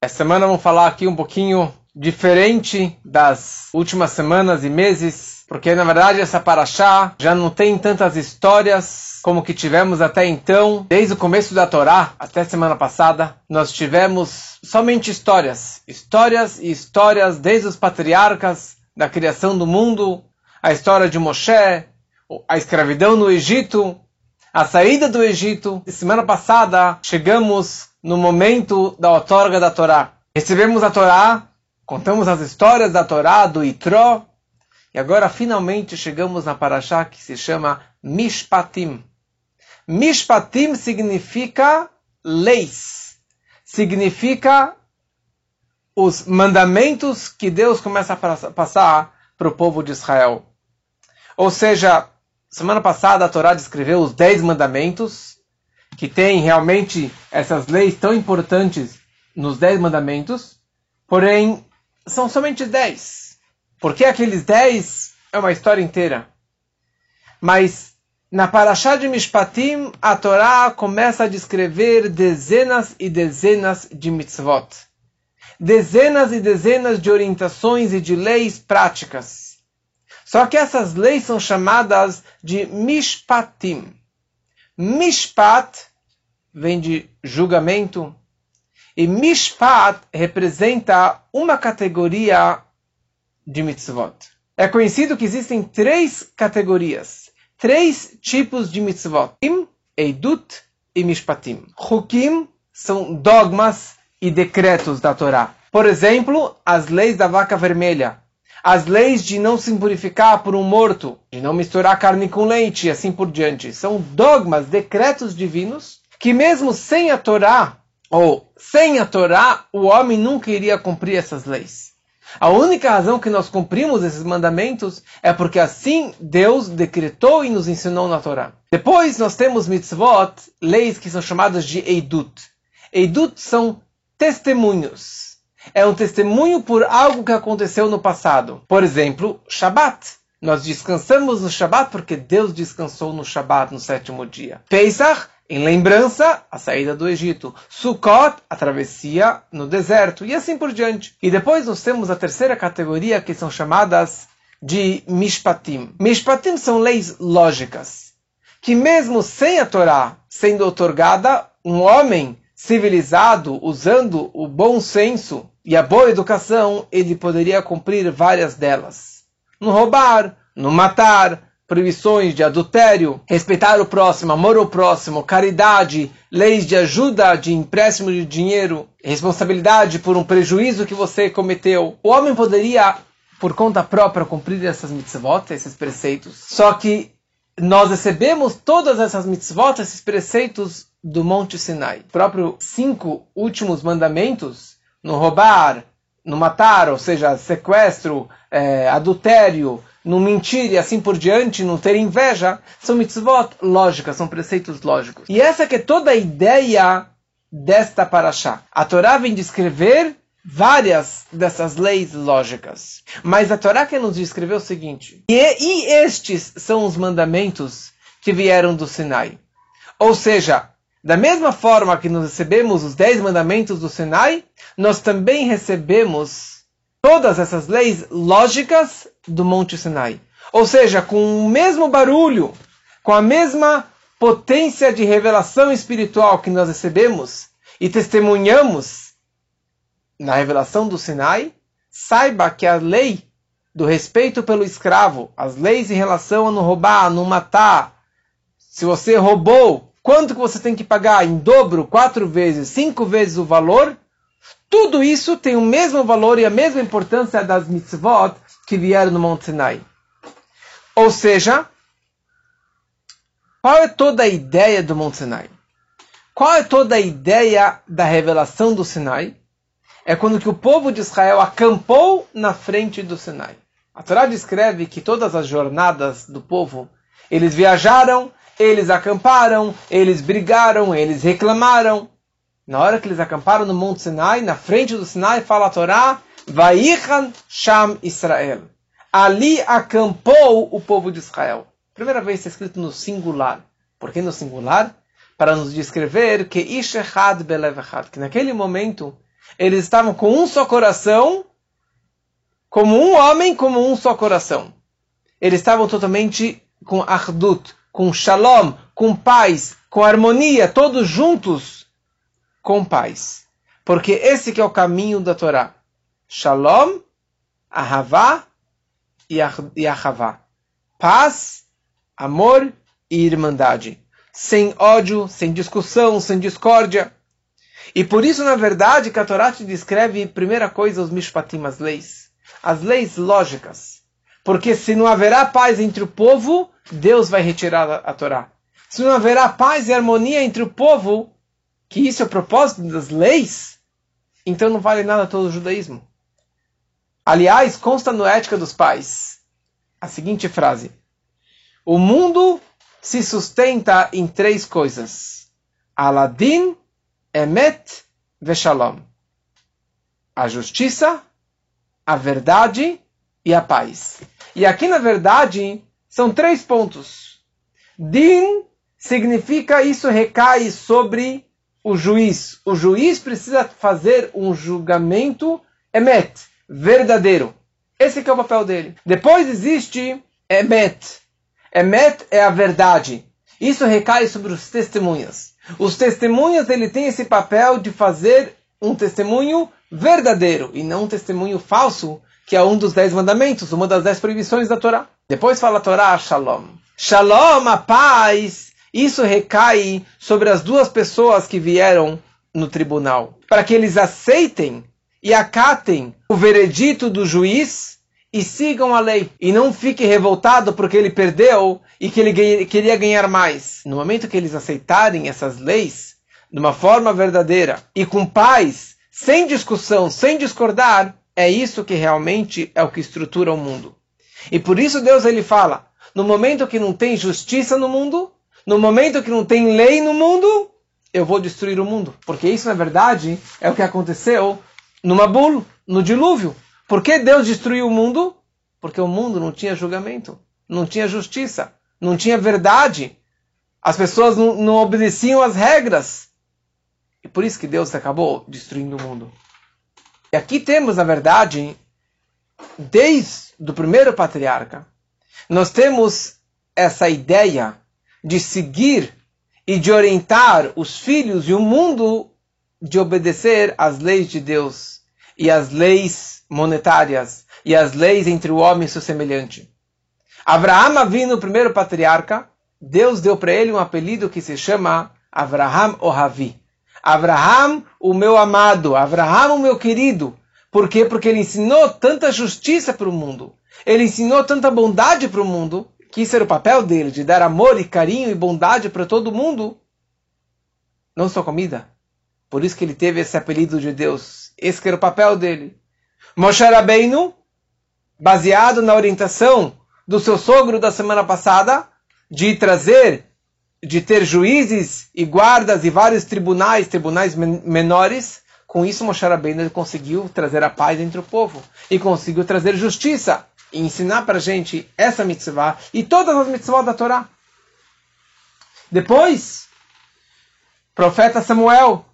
Essa semana vamos falar aqui um pouquinho diferente das últimas semanas e meses, porque na verdade essa paraxá já não tem tantas histórias como que tivemos até então. Desde o começo da Torá até semana passada, nós tivemos somente histórias, histórias e histórias desde os patriarcas da criação do mundo, a história de Moshe, a escravidão no Egito, a saída do Egito. Semana passada chegamos no momento da outorga da Torá. Recebemos a Torá, contamos as histórias da Torá, do Itró, e agora finalmente chegamos na Paraxá que se chama Mishpatim. Mishpatim significa leis, significa os mandamentos que Deus começa a passar para o povo de Israel. Ou seja, semana passada a Torá descreveu os dez mandamentos, que tem realmente essas leis tão importantes nos dez mandamentos, porém são somente dez. Porque aqueles dez é uma história inteira. Mas na Parashá de Mishpatim, a Torá começa a descrever dezenas e dezenas de mitzvot dezenas e dezenas de orientações e de leis práticas. Só que essas leis são chamadas de mishpatim. Mishpat vem de julgamento e mishpat representa uma categoria de mitzvot. É conhecido que existem três categorias, três tipos de mitzvot: Eidut e Mishpatim. Hukim são dogmas e decretos da Torá. Por exemplo, as leis da vaca vermelha, as leis de não se purificar por um morto, de não misturar carne com leite e assim por diante. São dogmas, decretos divinos que mesmo sem a Torá, ou sem a Torá, o homem nunca iria cumprir essas leis. A única razão que nós cumprimos esses mandamentos é porque assim Deus decretou e nos ensinou na Torá. Depois nós temos mitzvot, leis que são chamadas de Eidut. Eidut são testemunhos. É um testemunho por algo que aconteceu no passado. Por exemplo, Shabat. Nós descansamos no Shabat porque Deus descansou no Shabat, no sétimo dia. Pesach, em lembrança, a saída do Egito. Sukkot, a travessia no deserto. E assim por diante. E depois nós temos a terceira categoria que são chamadas de Mishpatim. Mishpatim são leis lógicas. Que mesmo sem a Torá sendo otorgada, um homem civilizado, usando o bom senso e a boa educação, ele poderia cumprir várias delas. No roubar, no matar, proibições de adultério, respeitar o próximo, amor ao próximo, caridade, leis de ajuda, de empréstimo de dinheiro, responsabilidade por um prejuízo que você cometeu. O homem poderia, por conta própria, cumprir essas mitzvot, esses preceitos. Só que nós recebemos todas essas mitzvot, esses preceitos do Monte Sinai. Os próprios cinco últimos mandamentos, no roubar, no matar, ou seja, sequestro, é, adultério, no mentir e assim por diante, no ter inveja, são mitzvot lógicas, são preceitos lógicos. E essa que é toda a ideia desta paraxá. A Torá vem descrever várias dessas leis lógicas. Mas a Torá quer nos descrever o seguinte: e, e estes são os mandamentos que vieram do Sinai. Ou seja, da mesma forma que nós recebemos os dez mandamentos do Sinai, nós também recebemos todas essas leis lógicas do Monte Sinai. Ou seja, com o mesmo barulho, com a mesma potência de revelação espiritual que nós recebemos e testemunhamos na revelação do Sinai, saiba que a lei do respeito pelo escravo, as leis em relação a não roubar, a não matar, se você roubou, quanto que você tem que pagar em dobro, quatro vezes, cinco vezes o valor, tudo isso tem o mesmo valor e a mesma importância das mitzvot que vieram no Monte Sinai. Ou seja, qual é toda a ideia do Monte Sinai? Qual é toda a ideia da revelação do Sinai? É quando que o povo de Israel acampou na frente do Sinai. A Torá descreve que todas as jornadas do povo, eles viajaram eles acamparam, eles brigaram, eles reclamaram. Na hora que eles acamparam no Monte Sinai, na frente do Sinai, fala a Torá, Vaichan Sham Israel. Ali acampou o povo de Israel. Primeira vez está escrito no singular. Por que no singular? Para nos descrever que Ishechad Belevechad, que naquele momento Eles estavam com um só coração, como um homem, como um só coração. Eles estavam totalmente com ardut, com shalom, com paz, com harmonia, todos juntos com paz. Porque esse que é o caminho da Torá. Shalom, Ahavá e Ahavá. Paz, amor e irmandade. Sem ódio, sem discussão, sem discórdia. E por isso, na verdade, que a Torá te descreve, primeira coisa, os mishpatim, as leis. As leis lógicas. Porque se não haverá paz entre o povo, Deus vai retirar a, Torá. Se não haverá paz e harmonia entre o povo, que isso é o propósito das leis, então não vale nada todo o judaísmo. Aliás, consta no Ética dos Pais a seguinte frase: O mundo se sustenta em três coisas: Aladdin, Emet Veshalom. A justiça, a verdade e a paz. E aqui, na verdade, são três pontos. Din significa isso recai sobre o juiz. O juiz precisa fazer um julgamento emet, verdadeiro. Esse é o papel dele. Depois existe emet. Emet é a verdade. Isso recai sobre os testemunhas. Os testemunhas ele tem esse papel de fazer um testemunho verdadeiro e não um testemunho falso, que é um dos dez mandamentos, uma das dez proibições da Torá. Depois fala a Torá, Shalom. Shalom, a paz, isso recai sobre as duas pessoas que vieram no tribunal, para que eles aceitem e acatem o veredito do juiz e sigam a lei. E não fique revoltado porque ele perdeu e que ele queria ganhar mais. No momento que eles aceitarem essas leis, de uma forma verdadeira e com paz, sem discussão, sem discordar, é isso que realmente é o que estrutura o mundo. E por isso Deus ele fala: no momento que não tem justiça no mundo, no momento que não tem lei no mundo, eu vou destruir o mundo. Porque isso, na verdade, é o que aconteceu no Mabulo, no dilúvio. Por que Deus destruiu o mundo? Porque o mundo não tinha julgamento, não tinha justiça, não tinha verdade. As pessoas não, não obedeciam às regras. E por isso que Deus acabou destruindo o mundo. E aqui temos, na verdade, desde o primeiro patriarca, nós temos essa ideia de seguir e de orientar os filhos e o mundo de obedecer às leis de Deus e às leis monetárias e às leis entre o homem e seu semelhante. Abraão vindo o primeiro patriarca, Deus deu para ele um apelido que se chama Abraham Ohavi. Abraham, o meu amado, Abraham, o meu querido. Por quê? Porque ele ensinou tanta justiça para o mundo. Ele ensinou tanta bondade para o mundo que isso era o papel dele, de dar amor e carinho e bondade para todo mundo, não só comida. Por isso que ele teve esse apelido de Deus. Esse era o papel dele. Moshe Rabbeinu, baseado na orientação do seu sogro da semana passada, de trazer, de ter juízes e guardas e vários tribunais, tribunais menores, com isso Moshe Rabbeinu conseguiu trazer a paz entre o povo e conseguiu trazer justiça e ensinar para a gente essa mitzvah e todas as mitzvot da Torá. Depois, profeta Samuel,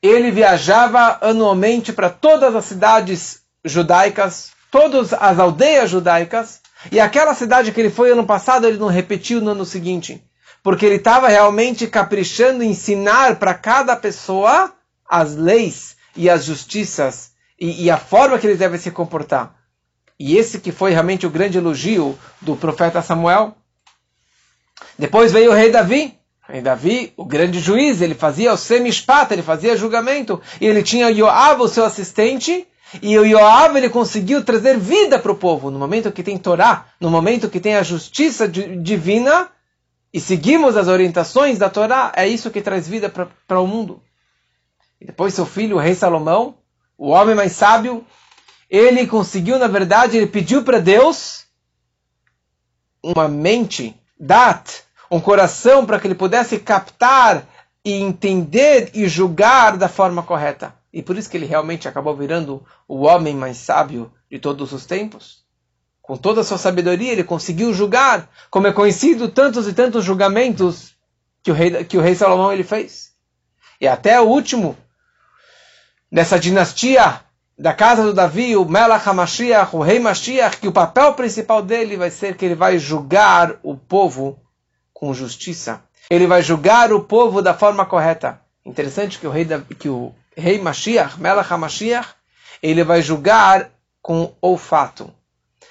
ele viajava anualmente para todas as cidades judaicas, todas as aldeias judaicas, e aquela cidade que ele foi ano passado, ele não repetiu no ano seguinte, porque ele estava realmente caprichando em ensinar para cada pessoa as leis e as justiças e, e a forma que eles devem se comportar. E esse que foi realmente o grande elogio do profeta Samuel. Depois veio o rei Davi. O rei Davi, o grande juiz, ele fazia o semishpat, ele fazia julgamento. E ele tinha Yoav, o seu assistente. E o Yoav, ele conseguiu trazer vida para o povo. No momento que tem Torá, no momento que tem a justiça divina, e seguimos as orientações da Torá, é isso que traz vida para o mundo. E depois seu filho, o rei Salomão, o homem mais sábio, ele conseguiu, na verdade, ele pediu para Deus uma mente, dat, um coração para que ele pudesse captar e entender e julgar da forma correta. E por isso que ele realmente acabou virando o homem mais sábio de todos os tempos. Com toda a sua sabedoria, ele conseguiu julgar, como é conhecido tantos e tantos julgamentos que o rei, que o rei Salomão ele fez. E até o último dessa dinastia da casa do Davi, o Melach HaMashiach, o rei Mashiach, que o papel principal dele vai ser que ele vai julgar o povo com justiça. Ele vai julgar o povo da forma correta. Interessante que o rei, que o rei Mashiach, Melach HaMashiach, ele vai julgar com olfato.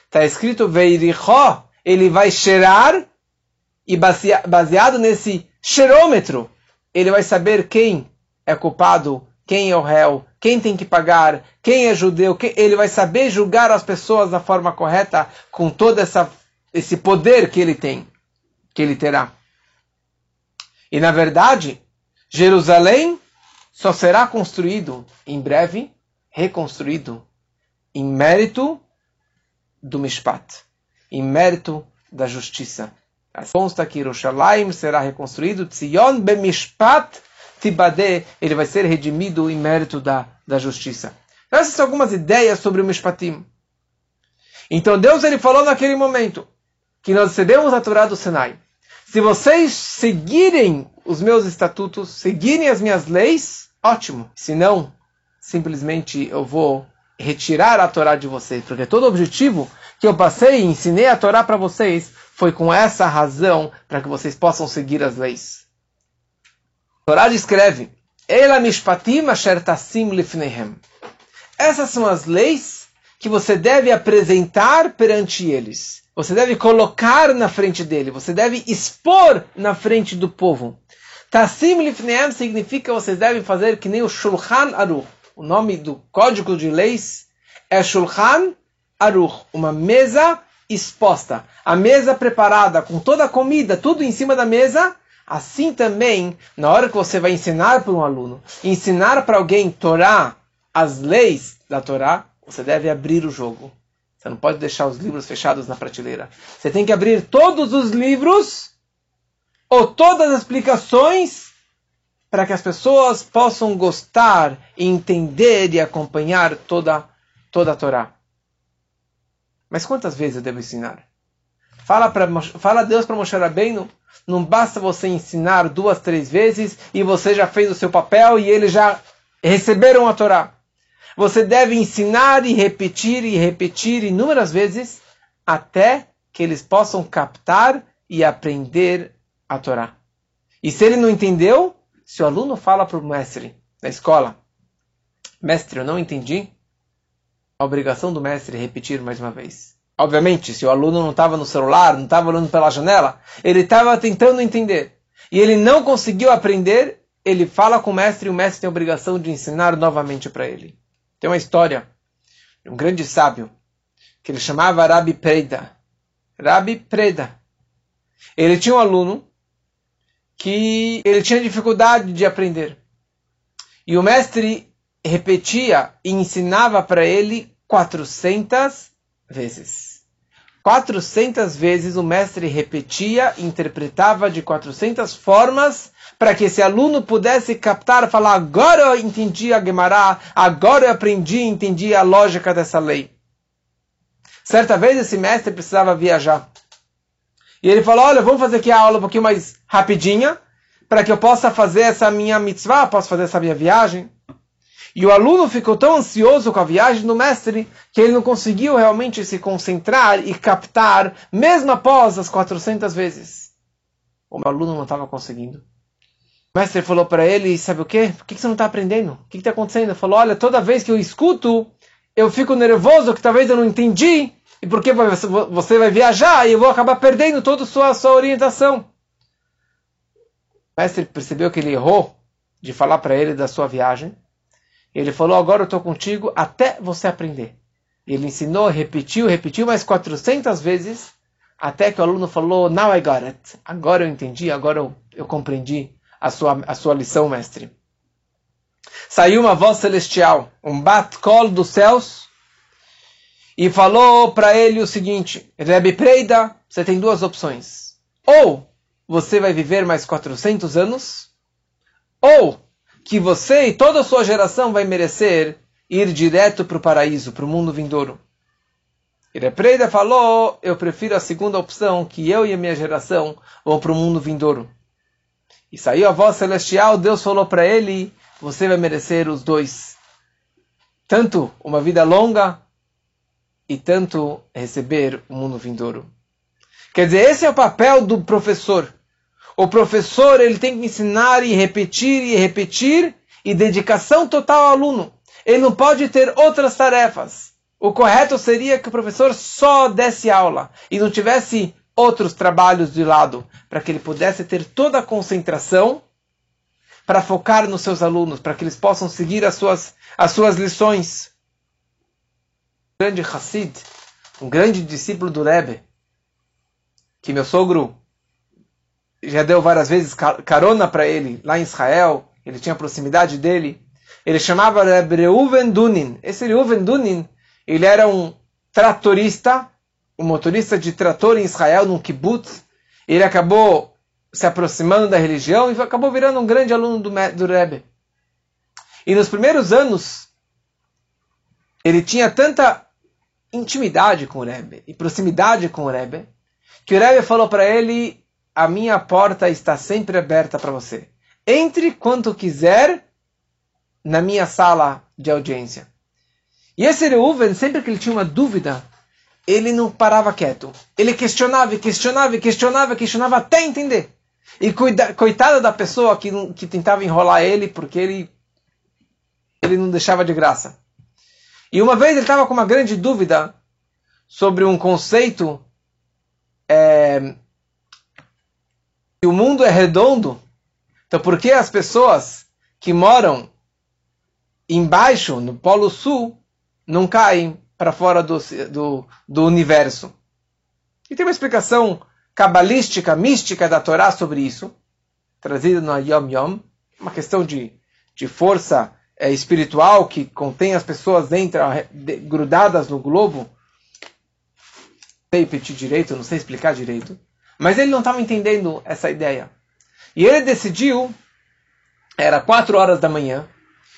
Está escrito Veirichó, ele vai cheirar e baseado nesse cheirômetro, ele vai saber quem é culpado, quem é o réu, quem tem que pagar, quem é judeu, quem, ele vai saber julgar as pessoas da forma correta com todo essa, esse poder que ele tem, que ele terá. E na verdade, Jerusalém só será construído em breve, reconstruído em mérito do Mishpat, em mérito da justiça. Consta que Jerusalém será reconstruído, Tzion Bemishpat Tibadeh, ele vai ser redimido em mérito da, da justiça. Essas são algumas ideias sobre o Mishpatim. Então Deus ele falou naquele momento que nós cedemos a Torá do Sinai. Se vocês seguirem os meus estatutos, seguirem as minhas leis, ótimo. Se não, simplesmente eu vou retirar a Torá de vocês, porque todo o objetivo que eu passei e ensinei a Torá para vocês foi com essa razão para que vocês possam seguir as leis. A Torá descreve: Ela mishpatim asher tassim lifnehem. Essas são as leis que você deve apresentar perante eles. Você deve colocar na frente dele. Você deve expor na frente do povo. Tassim lifnehem significa vocês devem fazer que nem o Shulchan Aruch. O nome do código de leis é Shulchan Aruch, uma mesa exposta. A mesa preparada com toda a comida, tudo em cima da mesa, Assim também, na hora que você vai ensinar para um aluno, ensinar para alguém Torá, as leis da Torá, você deve abrir o jogo. Você não pode deixar os livros fechados na prateleira. Você tem que abrir todos os livros ou todas as explicações para que as pessoas possam gostar, entender e acompanhar toda, toda a Torá. Mas quantas vezes eu devo ensinar? Fala, pra, fala Deus para Moshe Rabbeinu, não basta você ensinar duas, três vezes e você já fez o seu papel e eles já receberam a Torá. Você deve ensinar e repetir e repetir inúmeras vezes até que eles possam captar e aprender a Torá. E se ele não entendeu, se o aluno fala para o mestre da escola, mestre, eu não entendi, a obrigação do mestre é repetir mais uma vez. Obviamente, se o aluno não estava no celular, não estava olhando pela janela, ele estava tentando entender. E ele não conseguiu aprender, ele fala com o mestre e o mestre tem a obrigação de ensinar novamente para ele. Tem uma história de um grande sábio que ele chamava Rabi Preda. Rabi Preda. Ele tinha um aluno que ele tinha dificuldade de aprender. E o mestre repetia e ensinava para ele 400 vezes. 400 vezes o mestre repetia, interpretava de 400 formas para que esse aluno pudesse captar, falar: agora eu entendi a Gemara, agora eu aprendi, entendi a lógica dessa lei. Certa vez esse mestre precisava viajar. E ele falou: olha, vamos fazer aqui a aula um pouquinho mais rapidinha, para que eu possa fazer essa minha mitzvah, posso fazer essa minha viagem. E o aluno ficou tão ansioso com a viagem do mestre que ele não conseguiu realmente se concentrar e captar, mesmo após as 400 vezes. O meu aluno não estava conseguindo. O mestre falou para ele: Sabe o quê? Por que você não está aprendendo? O que está acontecendo? Ele falou: Olha, toda vez que eu escuto, eu fico nervoso que talvez eu não entendi. E porque você vai viajar e eu vou acabar perdendo toda a sua, sua orientação. O mestre percebeu que ele errou de falar para ele da sua viagem ele falou: Agora eu estou contigo até você aprender. Ele ensinou, repetiu, repetiu mais 400 vezes, até que o aluno falou: Now I got it. Agora eu entendi, agora eu, eu compreendi a sua, a sua lição, mestre. Saiu uma voz celestial, um bat-call dos céus, e falou para ele o seguinte: Rebbe Preida, você tem duas opções. Ou você vai viver mais 400 anos, ou que você e toda a sua geração vai merecer ir direto para o paraíso, para o mundo vindouro. E Repreida falou, eu prefiro a segunda opção, que eu e a minha geração vão para o mundo vindouro. E saiu a voz celestial, Deus falou para ele, você vai merecer os dois. tanto uma vida longa e tanto receber o mundo vindouro. Quer dizer, esse é o papel do professor. O professor ele tem que ensinar e repetir e repetir e dedicação total ao aluno. Ele não pode ter outras tarefas. O correto seria que o professor só desse aula e não tivesse outros trabalhos de lado, para que ele pudesse ter toda a concentração para focar nos seus alunos, para que eles possam seguir as suas, as suas lições. Grande Hassid, um grande discípulo do Rebbe, que meu sogro já deu várias vezes carona para ele lá em Israel, ele tinha proximidade dele. Ele chamava Reuven Dunin. Esse Reuven Dunin, ele era um tratorista, um motorista de trator em Israel, num kibbutz. Ele acabou se aproximando da religião e acabou virando um grande aluno do, do Rebbe. E nos primeiros anos, ele tinha tanta intimidade com o Rebbe e proximidade com o Rebbe, que o Rebbe falou para ele: A minha porta está sempre aberta para você. Entre quanto quiser na minha sala de audiência. E esse Reuven, sempre que ele tinha uma dúvida, ele não parava quieto. Ele questionava, questionava, questionava, questionava até entender. E coitada da pessoa que, que tentava enrolar ele, porque ele, ele não deixava de graça. E uma vez ele estava com uma grande dúvida sobre um conceito é, que o mundo é redondo. Então, por que as pessoas que moram embaixo, no Polo Sul, não caem para fora do, do, do universo? E tem uma explicação cabalística, mística da Torá sobre isso, trazida no Yom Yom, uma questão de, de força é, espiritual que contém as pessoas dentro, de, grudadas no globo. Sei repetir direito, não sei explicar direito. Mas ele não estava entendendo essa ideia. E ele decidiu, era quatro horas da manhã,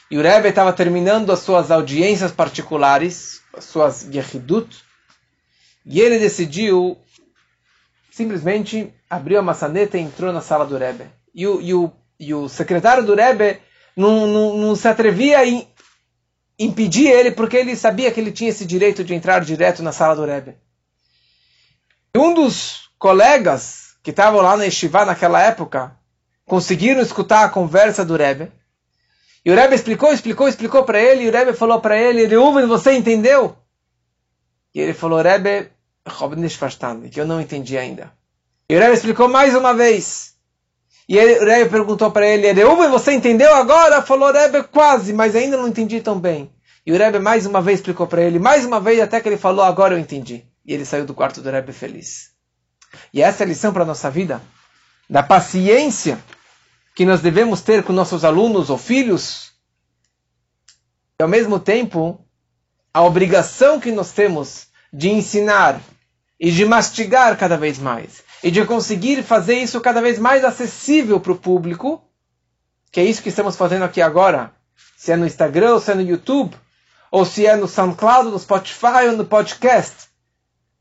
e o Rebbe estava terminando as suas audiências particulares, as suas yehidut, e ele decidiu simplesmente abriu a maçaneta e entrou na sala do Rebbe. E o, e o, e o secretário do Rebbe não, não, não se atrevia a impedir ele, porque ele sabia que ele tinha esse direito de entrar direto na sala do Rebbe. Um dos colegas que estavam lá na Yeshiva naquela época conseguiram escutar a conversa do Rebbe. E o Rebbe explicou, explicou, explicou para ele, e o Rebbe falou para ele, Reuven, você entendeu? E ele falou, Rebbe, que eu não entendi ainda. E o Rebbe explicou mais uma vez. E ele, o Rebbe perguntou para ele, Reuven, você entendeu agora? Falou, Rebbe, quase, mas ainda não entendi tão bem. E o Rebbe mais uma vez explicou para ele, mais uma vez, até que ele falou, agora eu entendi. E ele saiu do quarto do Rebbe feliz. E essa é a lição para a nossa vida, da paciência que nós devemos ter com nossos alunos ou filhos, e ao mesmo tempo, a obrigação que nós temos de ensinar e de mastigar cada vez mais e de conseguir fazer isso cada vez mais acessível para o público, que é isso que estamos fazendo aqui agora, se é no Instagram, ou se é no YouTube, ou se é no SoundCloud, no Spotify ou no podcast.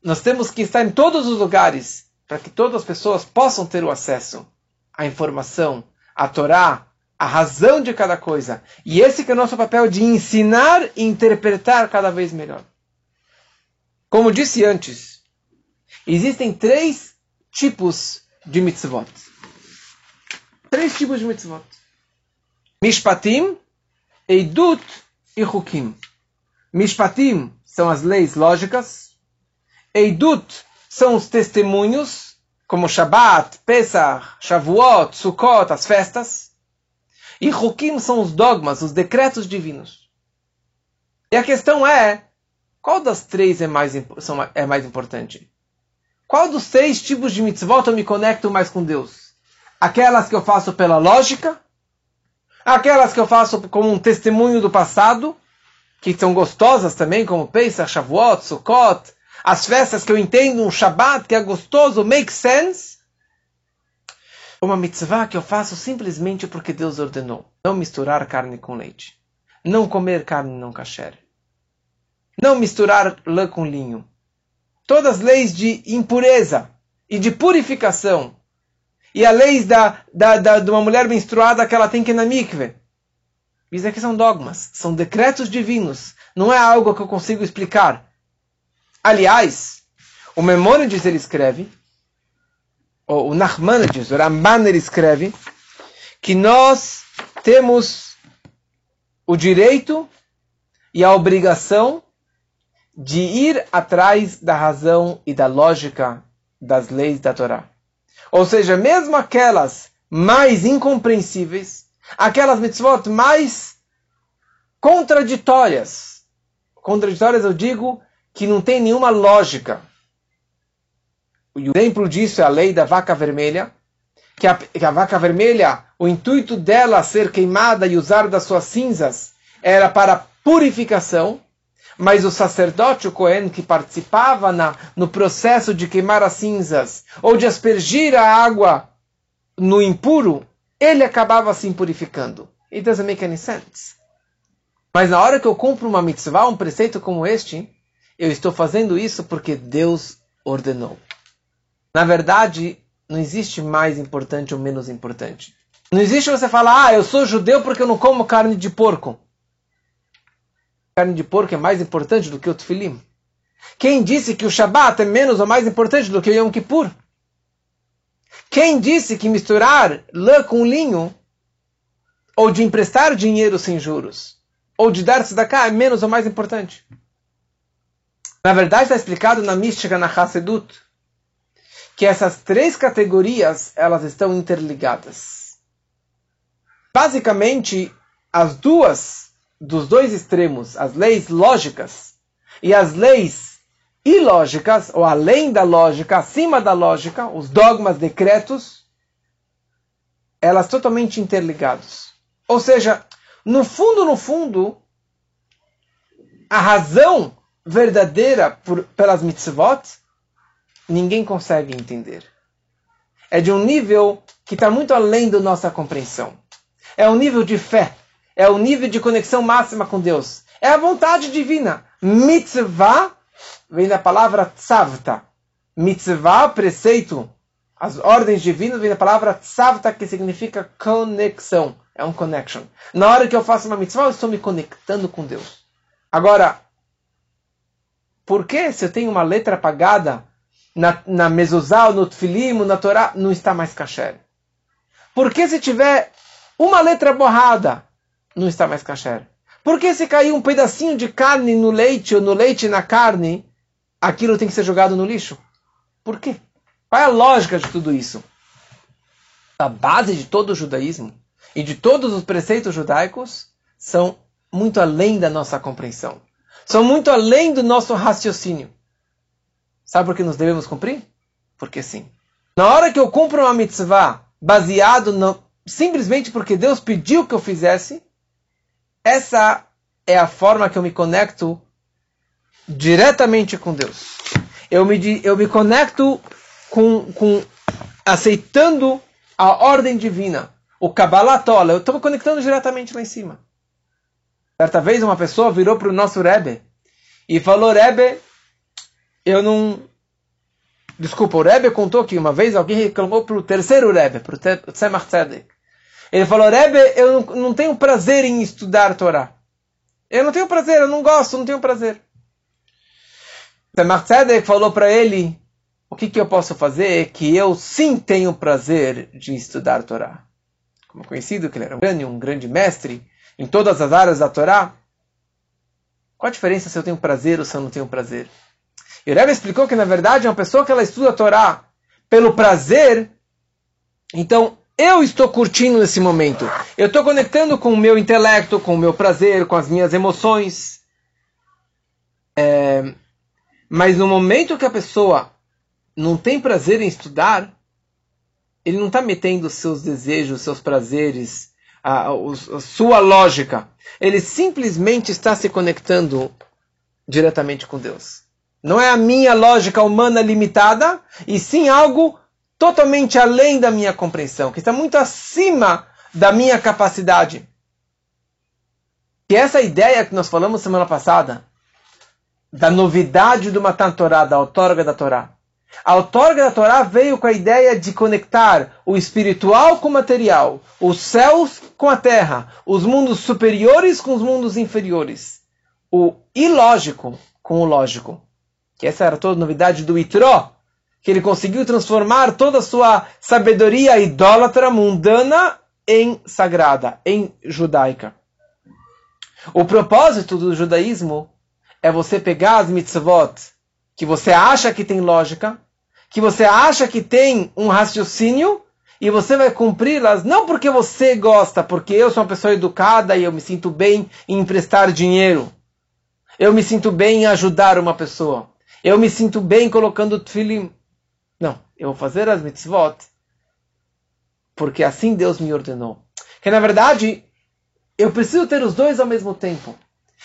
Nós temos que estar em todos os lugares para que todas as pessoas possam ter o acesso à informação, à Torá, à razão de cada coisa. E esse que é o nosso papel de ensinar e interpretar cada vez melhor. Como disse antes, existem três tipos de mitzvot. Três tipos de mitzvot. Mishpatim, Eidut e Hukim. Mishpatim são as leis lógicas. Eidut são os testemunhos, como Shabbat, Pesach, Shavuot, Sukkot, as festas. E Hukim são os dogmas, os decretos divinos. E a questão é, qual das três é mais, é mais importante? Qual dos três tipos de mitzvot eu me conecto mais com Deus? Aquelas que eu faço pela lógica? Aquelas que eu faço como um testemunho do passado? Que são gostosas também, como Pesach, Shavuot, Sukkot? As festas que eu entendo, um Shabbat que é gostoso, make sense? Uma mitzvah que eu faço simplesmente porque Deus ordenou. Não misturar carne com leite. Não comer carne não kasher não misturar lã com linho. Todas as leis de impureza e de purificação. E a lei da, da, da, de uma mulher menstruada que ela tem que ir na mikve. Isso aqui são dogmas, são decretos divinos, não é algo que eu consigo explicar. Aliás, o Memônides ele escreve, ou o Nachmanides, o Ramban ele escreve, que nós temos o direito e a obrigação de ir atrás da razão e da lógica das leis da Torá. Ou seja, mesmo aquelas mais incompreensíveis, aquelas mitzvot mais contraditórias. Contraditórias eu digo que não tem nenhuma lógica. O exemplo disso é a lei da vaca vermelha, que a, que a vaca vermelha, o intuito dela ser queimada e usar das suas cinzas era para purificação, mas o sacerdote, o Cohen, que participava na, no processo de queimar as cinzas ou de aspergir a água no impuro, ele acabava se impurificando. It doesn't make any sense. Mas na hora que eu cumpro uma mitzvah, um preceito como este, eu estou fazendo isso porque Deus ordenou. Na verdade, não existe mais importante ou menos importante. Não existe você falar, ah, eu sou judeu porque eu não como carne de porco carne de porco é mais importante do que o tefilim? Quem disse que o Shabat é menos ou mais importante do que o Yom Kippur? Quem disse que misturar lã com linho, ou de emprestar dinheiro sem juros, ou de dar-se da cá é menos ou mais importante? Na verdade, está explicado na mística, na Hassedut, que essas três categorias elas estão interligadas. Basicamente, as duas dos dois extremos, as leis lógicas e as leis ilógicas, ou além da lógica, acima da lógica, os dogmas, decretos, elas totalmente interligadas. Ou seja, no fundo, no fundo, a razão verdadeira por, pelas mitzvot, ninguém consegue entender. É de um nível que está muito além da nossa compreensão. É um nível de fé é o nível de conexão máxima com Deus. É a vontade divina. Mitzvah vem da palavra tzavta. Mitzvah, preceito. As ordens divinas vem da palavra tzavta, que significa conexão. É um connection. Na hora que eu faço uma mitzvah, eu estou me conectando com Deus. Agora, por que se eu tenho uma letra apagada na, na no tfilim, na Torá, não está mais kasher? Por que se tiver uma letra borrada, não está mais kasher. Porque se cair um pedacinho de carne no leite ou no leite na carne, aquilo tem que ser jogado no lixo? Por quê? Qual é a lógica de tudo isso? A base de todo o judaísmo e de todos os preceitos judaicos são muito além da nossa compreensão. São muito além do nosso raciocínio. Sabe por que nos devemos cumprir? Porque sim. Na hora que eu cumpro uma mitzvah baseado no, simplesmente porque Deus pediu que eu fizesse, essa é a forma que eu me conecto diretamente com Deus. Eu me, eu me conecto com, com aceitando a ordem divina. O Kabbalah Tola, eu estou me conectando diretamente lá em cima. Certa vez uma pessoa virou para o nosso Rebbe e falou, Rebbe, eu não... Desculpa, o Rebbe contou que uma vez alguém reclamou para o terceiro Rebbe, para o Tzemach Tzedek. Ele falou, Rebbe, eu não, não tenho prazer em estudar Torá. Eu não tenho prazer, eu não gosto, não tenho prazer. Tzemach Tzedek falou para ele, o que, que eu posso fazer que eu sim tenho prazer de estudar Torá. Como conhecido que ele era um grande, um grande mestre em todas as áreas da Torá. Qual a diferença se eu tenho prazer ou se eu não tenho prazer? E o Rebbe explicou que, na verdade, uma pessoa que ela estuda a Torá pelo prazer, então eu estou curtindo nesse momento. Eu estou conectando com o meu intelecto, com o meu prazer, com as minhas emoções. É, mas no momento que a pessoa não tem prazer em estudar, ele não está metendo seus desejos, seus prazeres, a, a, a sua lógica. Ele simplesmente está se conectando diretamente com Deus. Não é a minha lógica humana limitada, e sim algo totalmente além da minha compreensão, que está muito acima da minha capacidade. Que essa ideia que nós falamos semana passada, da novidade do Matan Torá, da outorga da Torá. A outorga da Torá veio com a ideia de conectar o espiritual com o material, os céus com a terra, os mundos superiores com os mundos inferiores. o ilógico com o lógico. Que essa era toda a novidade do Itró, que ele conseguiu transformar toda a sua sabedoria idólatra mundana em sagrada, em judaica. O propósito do judaísmo é você pegar as mitzvot que você acha que tem lógica, que você acha que tem um raciocínio, e você vai cumpri-las não porque você gosta, porque eu sou uma pessoa educada e eu me sinto bem em emprestar dinheiro. Eu me sinto bem em ajudar uma pessoa. Eu me sinto bem colocando tefilin. Eu vou fazer as mitzvot porque assim Deus me ordenou. Que na verdade, eu preciso ter os dois ao mesmo tempo.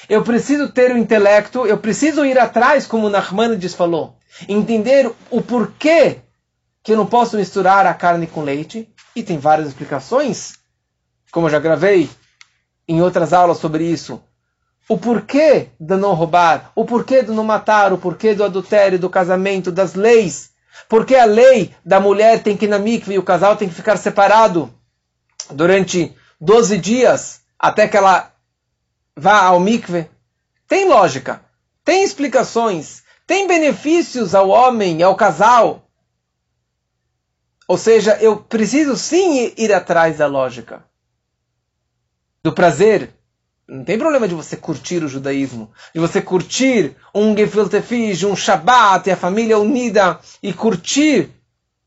Eu preciso ter o intelecto, eu preciso ir atrás, como Nachmanides falou, entender o porquê que eu não posso misturar a carne com leite, e tem várias explicações, como eu já gravei em outras aulas sobre isso. O porquê de não roubar, o porquê de não matar, o porquê do adultério, do casamento, das leis. Porque a lei da mulher tem que ir na mikve e o casal tem que ficar separado durante 12 dias até que ela vá ao mikve. Tem lógica, tem explicações, tem benefícios ao homem, ao casal. Ou seja, eu preciso sim ir atrás da lógica, do prazer. Não tem problema de você curtir o judaísmo, de você curtir um gefilte fish, um Shabbat e a família unida e curtir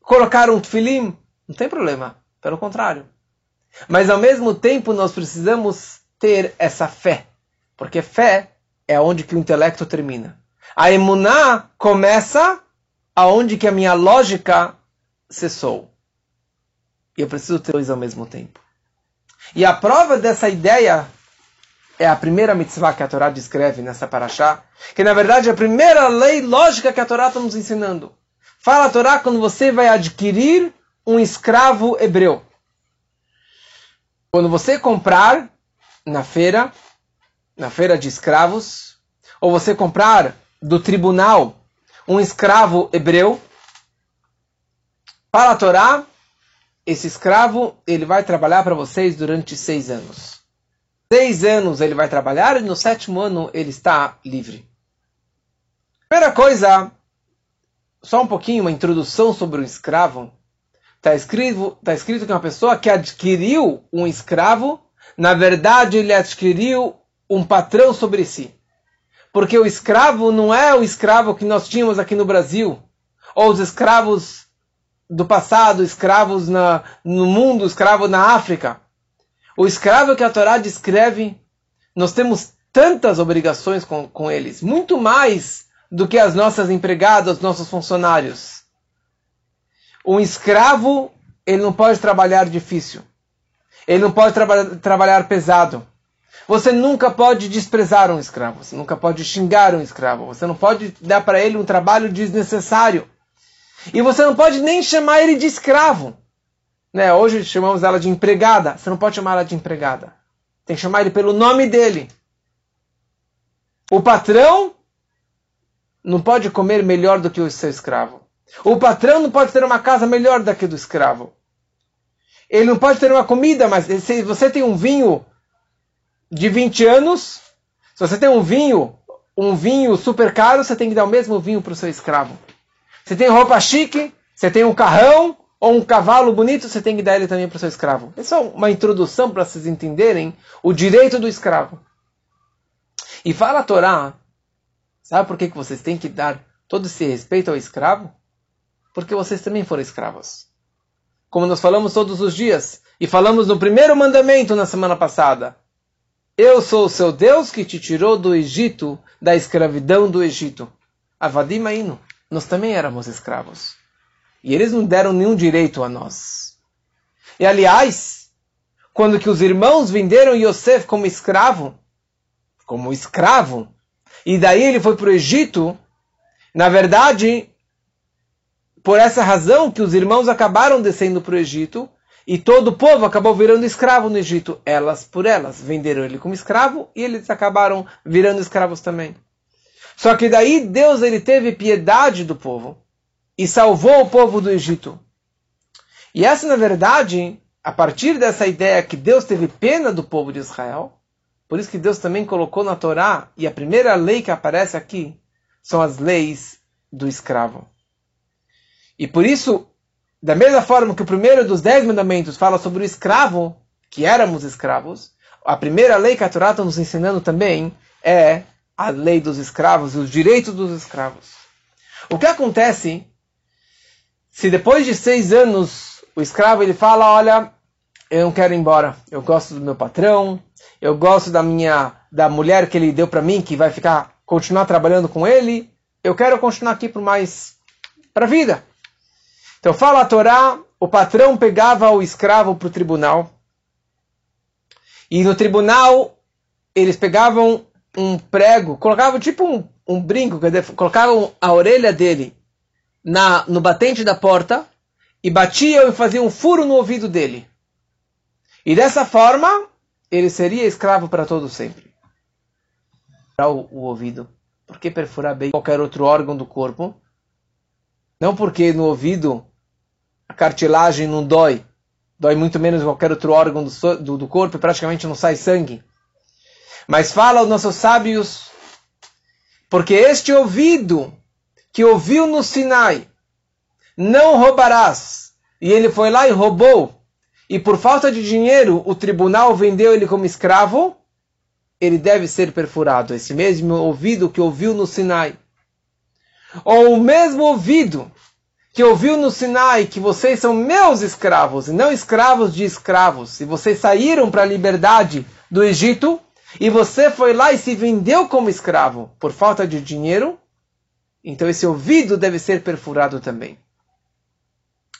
colocar um tefilim. Não tem problema, pelo contrário. Mas ao mesmo tempo nós precisamos ter essa fé, porque fé é onde que o intelecto termina. A emuná começa aonde que a minha lógica cessou. E eu preciso ter dois ao mesmo tempo. E a prova dessa ideia é a primeira mitzvah que a Torá descreve nessa paraxá, que na verdade é a primeira lei lógica que a Torá está nos ensinando. Fala a Torá quando você vai adquirir um escravo hebreu. Quando você comprar na feira, na feira de escravos, ou você comprar do tribunal um escravo hebreu, para a Torá, esse escravo ele vai trabalhar para vocês durante seis anos. Seis anos ele vai trabalhar e no sétimo ano ele está livre. Primeira coisa, só um pouquinho, uma introdução sobre o escravo. Está escrito, tá escrito que uma pessoa que adquiriu um escravo, na verdade ele adquiriu um patrão sobre si. Porque o escravo não é o escravo que nós tínhamos aqui no Brasil, ou os escravos do passado, escravos na, no mundo, escravo na África. O escravo que a Torá descreve, nós temos tantas obrigações com, com eles, muito mais do que as nossas empregadas, nossos funcionários. Um escravo, ele não pode trabalhar difícil. Ele não pode traba trabalhar pesado. Você nunca pode desprezar um escravo. Você nunca pode xingar um escravo. Você não pode dar para ele um trabalho desnecessário. E você não pode nem chamar ele de escravo. Né? Hoje chamamos ela de empregada. Você não pode chamar ela de empregada. Tem que chamar ele pelo nome dele. O patrão não pode comer melhor do que o seu escravo. O patrão não pode ter uma casa melhor do que do escravo. Ele não pode ter uma comida, mas se você tem um vinho de 20 anos, se você tem um vinho, um vinho super caro, você tem que dar o mesmo vinho para o seu escravo. Você tem roupa chique, você tem um carrão ou um cavalo bonito, você tem que dar ele também para o seu escravo. Essa é uma introdução para vocês entenderem o direito do escravo. E fala a Torá, sabe por que, que vocês têm que dar todo esse respeito ao escravo? Porque vocês também foram escravos. Como nós falamos todos os dias, e falamos no primeiro mandamento na semana passada. Eu sou o seu Deus que te tirou do Egito, da escravidão do Egito. Avadim Ainu nós também éramos escravos. E eles não deram nenhum direito a nós. E aliás, quando que os irmãos venderam Yosef como escravo, como escravo, e daí ele foi para o Egito, na verdade, por essa razão que os irmãos acabaram descendo para o Egito, e todo o povo acabou virando escravo no Egito. Elas por elas venderam ele como escravo e eles acabaram virando escravos também. Só que daí Deus ele teve piedade do povo e salvou o povo do Egito. E essa, na verdade, a partir dessa ideia que Deus teve pena do povo de Israel, Por isso que Deus também colocou na Torá, e a primeira lei que aparece aqui são as leis do escravo. E por isso, da mesma forma que o primeiro dos dez mandamentos fala sobre o escravo, que éramos escravos, a primeira lei que a Torá está nos ensinando também é a lei dos escravos e os direitos dos escravos. O que acontece se depois de seis anos o escravo ele fala, olha, eu não quero ir embora, eu gosto do meu patrão, eu gosto da minha da mulher que ele deu para mim, que vai ficar continuar trabalhando com ele, eu quero continuar aqui por mais para vida. Então fala a Torá, o patrão pegava o escravo para o tribunal. E no tribunal eles pegavam um prego, colocavam tipo um, um brinco, colocavam a orelha dele na, no batente da porta e batiam e faziam um furo no ouvido dele. E dessa forma, ele seria escravo para todo sempre. O, o ouvido. Por que perfurar bem qualquer outro órgão do corpo? Não porque no ouvido a cartilagem não dói, dói muito menos qualquer outro órgão do, do, do corpo e praticamente não sai sangue. Mas fala os nossos sábios, porque este ouvido que ouviu no Sinai, não roubarás, e ele foi lá e roubou, e por falta de dinheiro o tribunal vendeu ele como escravo, ele deve ser perfurado. Esse mesmo ouvido que ouviu no Sinai. Ou o mesmo ouvido que ouviu no Sinai que vocês são meus escravos e não escravos de escravos, e vocês saíram para a liberdade do Egito, e você foi lá e se vendeu como escravo por falta de dinheiro, então esse ouvido deve ser perfurado também.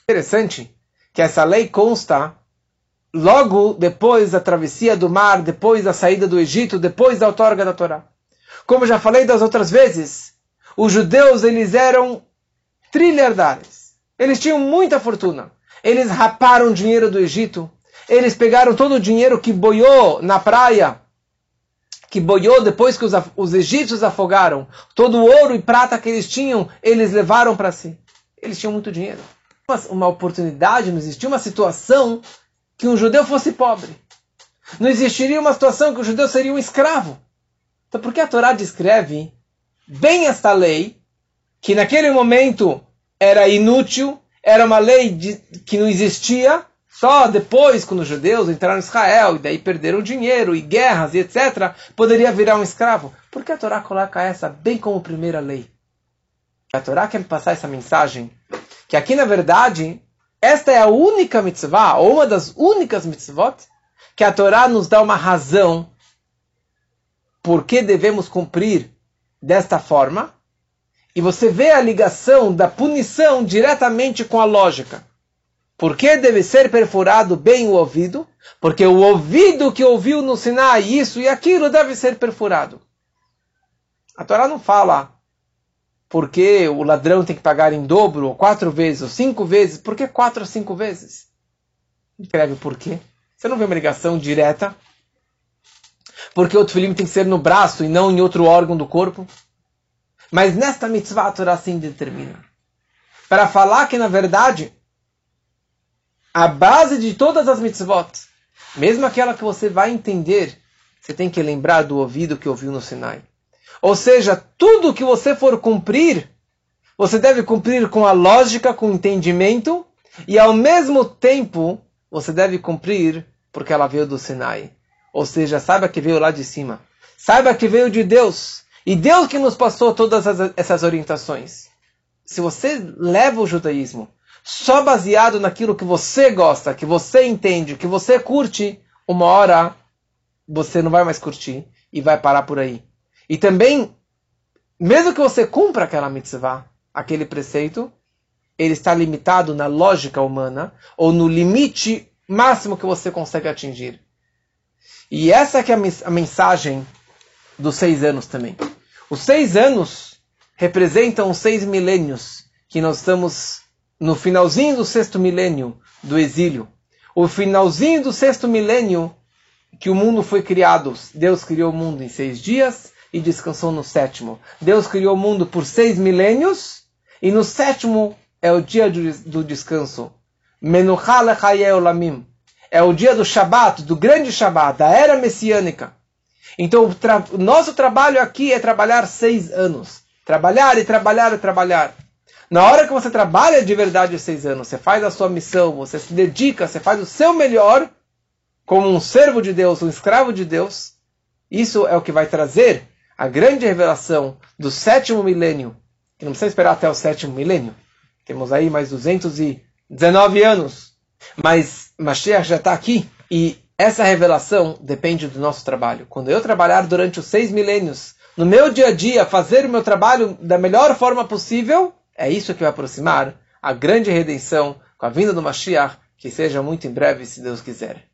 Interessante que essa lei consta logo depois da travessia do mar, depois da saída do Egito, depois da outorga da Torá. Como já falei das outras vezes, os judeus eles eram trilhardários. Eles tinham muita fortuna. Eles raparam dinheiro do Egito. Eles pegaram todo o dinheiro que boiou na praia, que boiou depois que os, os egípcios afogaram. Todo o ouro e prata que eles tinham, eles levaram para si. Eles tinham muito dinheiro. Uma, uma oportunidade, não existia uma situação que um judeu fosse pobre. Não existiria uma situação que o judeu seria um escravo. Então por que a Torá descreve bem esta lei que naquele momento era inútil, era uma lei de, que não existia, só depois, quando os judeus entraram em Israel e daí perderam dinheiro e guerras e etc., poderia virar um escravo. Por que a Torá coloca essa bem como primeira lei? A Torá quer passar essa mensagem que aqui, na verdade, esta é a única mitzvah, ou uma das únicas mitzvot, que a Torá nos dá uma razão por que devemos cumprir desta forma, e você vê a ligação da punição diretamente com a lógica. Por que deve ser perfurado bem o ouvido? Porque o ouvido que ouviu no Sinai isso e aquilo deve ser perfurado. A Torá não fala porque o ladrão tem que pagar em dobro, ou quatro vezes, ou cinco vezes. Por que quatro ou cinco vezes? Escreve por quê. Você não vê uma ligação direta? Porque o tefilim tem que ser no braço e não em outro órgão do corpo? Mas nesta mitzvah a Torá assim determina. Para falar que, na verdade, a base de todas as mitzvot, mesmo aquela que você vai entender, você tem que lembrar do ouvido que ouviu no Sinai. Ou seja, tudo que você for cumprir, você deve cumprir com a lógica, com o entendimento, e ao mesmo tempo você deve cumprir porque ela veio do Sinai. Ou seja, saiba que veio lá de cima. Saiba que veio de Deus. E Deus que nos passou todas essas orientações. Se você leva o judaísmo só baseado naquilo que você gosta, que você entende, que você curte, uma hora você não vai mais curtir e vai parar por aí. E também, mesmo que você cumpra aquela mitzvah, aquele preceito, ele está limitado na lógica humana ou no limite máximo que você consegue atingir. E essa que é a mensagem dos seis anos também. Os seis anos representam os seis milênios que nós estamos no finalzinho do sexto milênio do exílio. O finalzinho do sexto milênio que o mundo foi criado. Deus criou o mundo em seis dias e descansou no sétimo. Deus criou o mundo por seis milênios e no sétimo é o dia do descanso. É o dia do Shabat, do grande Shabat, da era messiânica. Então, o, tra nosso trabalho aqui é trabalhar seis anos. Trabalhar e trabalhar e trabalhar. Na hora que você trabalha de verdade seis anos, você faz a sua missão, você se dedica, você faz o seu melhor, como um servo de Deus, um escravo de Deus, isso é o que vai trazer a grande revelação do sétimo milênio. Que não precisa esperar até o sétimo milênio. Temos aí mais 219 anos. Mas Mashiach já está aqui e essa revelação depende do nosso trabalho. Quando eu trabalhar durante os seis milênios, no meu dia a dia, fazer o meu trabalho da melhor forma possível, é isso que vai aproximar a grande redenção com a vinda do Mashiach, que seja muito em breve, se Deus quiser.